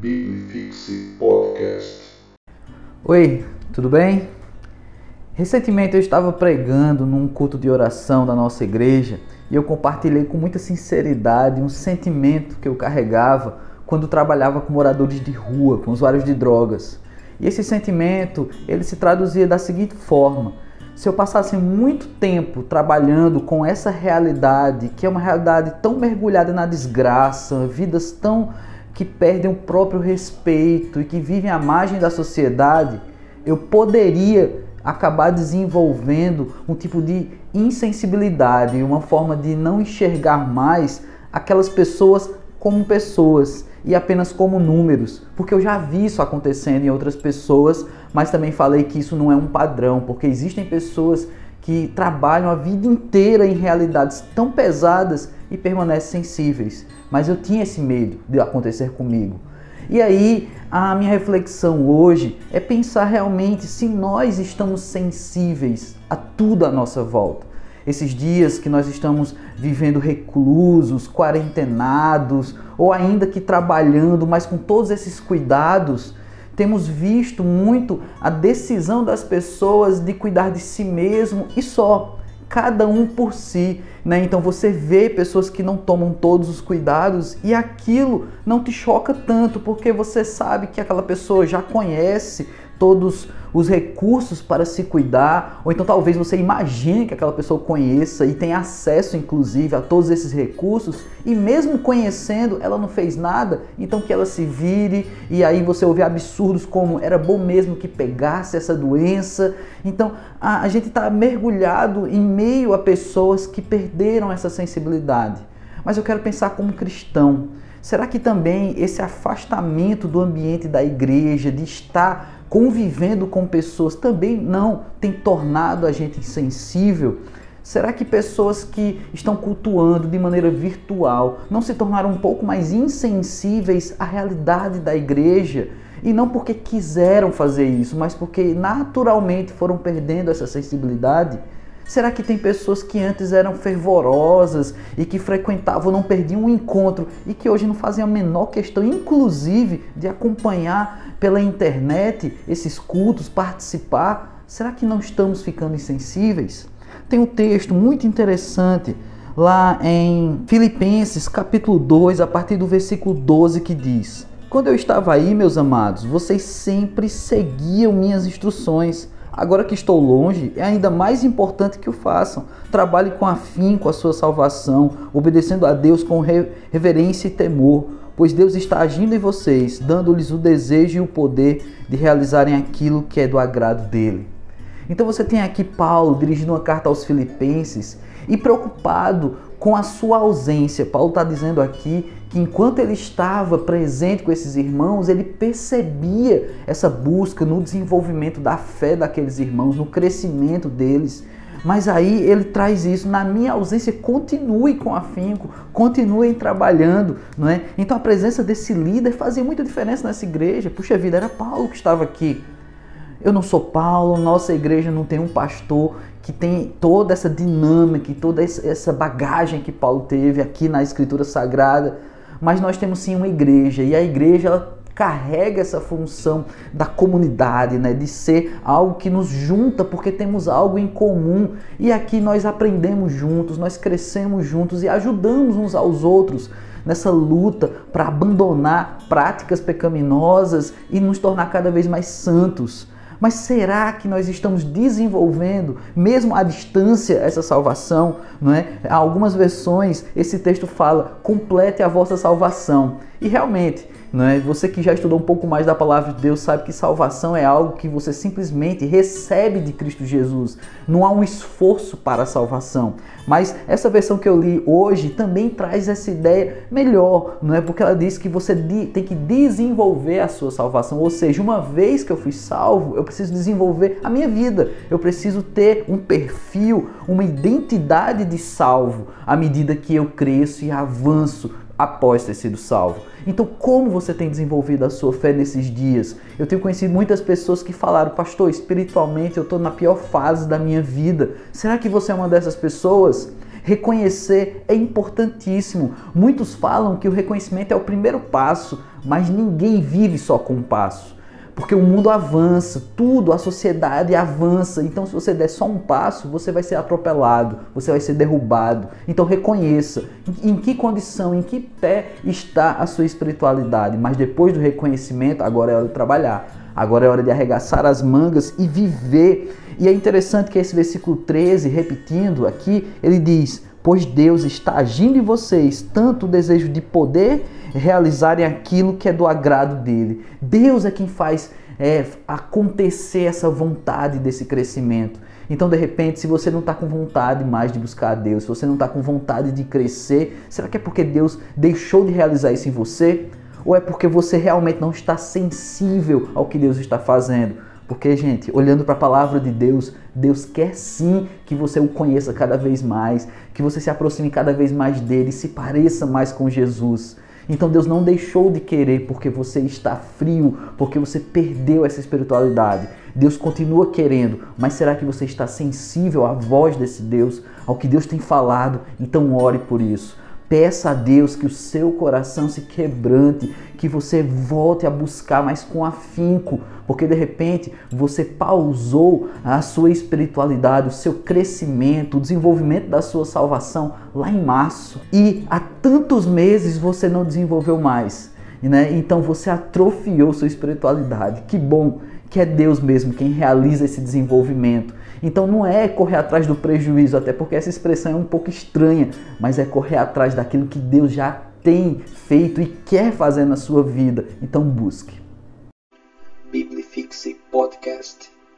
Biblifixe Podcast. Oi, tudo bem? Recentemente eu estava pregando num culto de oração da nossa igreja e eu compartilhei com muita sinceridade um sentimento que eu carregava quando trabalhava com moradores de rua, com usuários de drogas. E esse sentimento, ele se traduzia da seguinte forma: se eu passasse muito tempo trabalhando com essa realidade, que é uma realidade tão mergulhada na desgraça, vidas tão que perdem o próprio respeito e que vivem à margem da sociedade, eu poderia acabar desenvolvendo um tipo de insensibilidade, uma forma de não enxergar mais aquelas pessoas como pessoas e apenas como números, porque eu já vi isso acontecendo em outras pessoas, mas também falei que isso não é um padrão, porque existem pessoas que trabalham a vida inteira em realidades tão pesadas e permanecem sensíveis. Mas eu tinha esse medo de acontecer comigo. E aí, a minha reflexão hoje é pensar realmente se nós estamos sensíveis a tudo à nossa volta. Esses dias que nós estamos vivendo reclusos, quarentenados, ou ainda que trabalhando, mas com todos esses cuidados, temos visto muito a decisão das pessoas de cuidar de si mesmo e só cada um por si, né? Então você vê pessoas que não tomam todos os cuidados e aquilo não te choca tanto, porque você sabe que aquela pessoa já conhece todos os recursos para se cuidar, ou então talvez você imagine que aquela pessoa conheça e tem acesso inclusive a todos esses recursos e mesmo conhecendo, ela não fez nada, então que ela se vire e aí você ouve absurdos como era bom mesmo que pegasse essa doença. Então a, a gente está mergulhado em meio a pessoas que perderam essa sensibilidade. Mas eu quero pensar como cristão. Será que também esse afastamento do ambiente da igreja, de estar convivendo com pessoas também não tem tornado a gente insensível? Será que pessoas que estão cultuando de maneira virtual não se tornaram um pouco mais insensíveis à realidade da igreja? E não porque quiseram fazer isso, mas porque naturalmente foram perdendo essa sensibilidade? Será que tem pessoas que antes eram fervorosas e que frequentavam, não perdiam um encontro e que hoje não fazem a menor questão, inclusive, de acompanhar pela internet esses cultos, participar? Será que não estamos ficando insensíveis? Tem um texto muito interessante lá em Filipenses, capítulo 2, a partir do versículo 12, que diz: Quando eu estava aí, meus amados, vocês sempre seguiam minhas instruções Agora que estou longe, é ainda mais importante que o façam. Trabalhe com afinco a sua salvação, obedecendo a Deus com reverência e temor, pois Deus está agindo em vocês, dando-lhes o desejo e o poder de realizarem aquilo que é do agrado dele. Então você tem aqui Paulo dirigindo uma carta aos Filipenses e preocupado com a sua ausência. Paulo está dizendo aqui que enquanto ele estava presente com esses irmãos, ele percebia essa busca no desenvolvimento da fé daqueles irmãos, no crescimento deles. Mas aí ele traz isso, na minha ausência, continue com afinco, continuem trabalhando, não é? Então a presença desse líder fazia muita diferença nessa igreja. Puxa vida, era Paulo que estava aqui. Eu não sou Paulo, nossa igreja não tem um pastor que tem toda essa dinâmica e toda essa bagagem que Paulo teve aqui na Escritura Sagrada, mas nós temos sim uma igreja e a igreja ela carrega essa função da comunidade, né, de ser algo que nos junta porque temos algo em comum e aqui nós aprendemos juntos, nós crescemos juntos e ajudamos uns aos outros nessa luta para abandonar práticas pecaminosas e nos tornar cada vez mais santos. Mas será que nós estamos desenvolvendo, mesmo à distância, essa salvação? Não é? Algumas versões esse texto fala: complete a vossa salvação. E realmente, não é? Você que já estudou um pouco mais da palavra de Deus sabe que salvação é algo que você simplesmente recebe de Cristo Jesus. Não há um esforço para a salvação. Mas essa versão que eu li hoje também traz essa ideia melhor, não é? Porque ela diz que você tem que desenvolver a sua salvação. Ou seja, uma vez que eu fui salvo, eu preciso desenvolver a minha vida. Eu preciso ter um perfil, uma identidade de salvo à medida que eu cresço e avanço após ter sido salvo. Então, como você tem desenvolvido a sua fé nesses dias? Eu tenho conhecido muitas pessoas que falaram, pastor, espiritualmente eu estou na pior fase da minha vida. Será que você é uma dessas pessoas? Reconhecer é importantíssimo. Muitos falam que o reconhecimento é o primeiro passo, mas ninguém vive só com um passo. Porque o mundo avança, tudo, a sociedade avança. Então, se você der só um passo, você vai ser atropelado, você vai ser derrubado. Então, reconheça em que condição, em que pé está a sua espiritualidade. Mas depois do reconhecimento, agora é hora de trabalhar. Agora é hora de arregaçar as mangas e viver. E é interessante que esse versículo 13, repetindo aqui, ele diz: Pois Deus está agindo em vocês tanto o desejo de poder realizarem aquilo que é do agrado dele. Deus é quem faz é, acontecer essa vontade desse crescimento. Então, de repente, se você não está com vontade mais de buscar a Deus, se você não está com vontade de crescer, será que é porque Deus deixou de realizar isso em você? Ou é porque você realmente não está sensível ao que Deus está fazendo? Porque, gente, olhando para a palavra de Deus, Deus quer sim que você o conheça cada vez mais, que você se aproxime cada vez mais dele, se pareça mais com Jesus. Então Deus não deixou de querer porque você está frio, porque você perdeu essa espiritualidade. Deus continua querendo, mas será que você está sensível à voz desse Deus, ao que Deus tem falado? Então ore por isso. Peça a Deus que o seu coração se quebrante, que você volte a buscar mais com afinco, porque de repente você pausou a sua espiritualidade, o seu crescimento, o desenvolvimento da sua salvação lá em março e há tantos meses você não desenvolveu mais. Né? Então você atrofiou sua espiritualidade. Que bom que é Deus mesmo quem realiza esse desenvolvimento. Então não é correr atrás do prejuízo, até porque essa expressão é um pouco estranha, mas é correr atrás daquilo que Deus já tem feito e quer fazer na sua vida. Então busque. Biblifixe Podcast.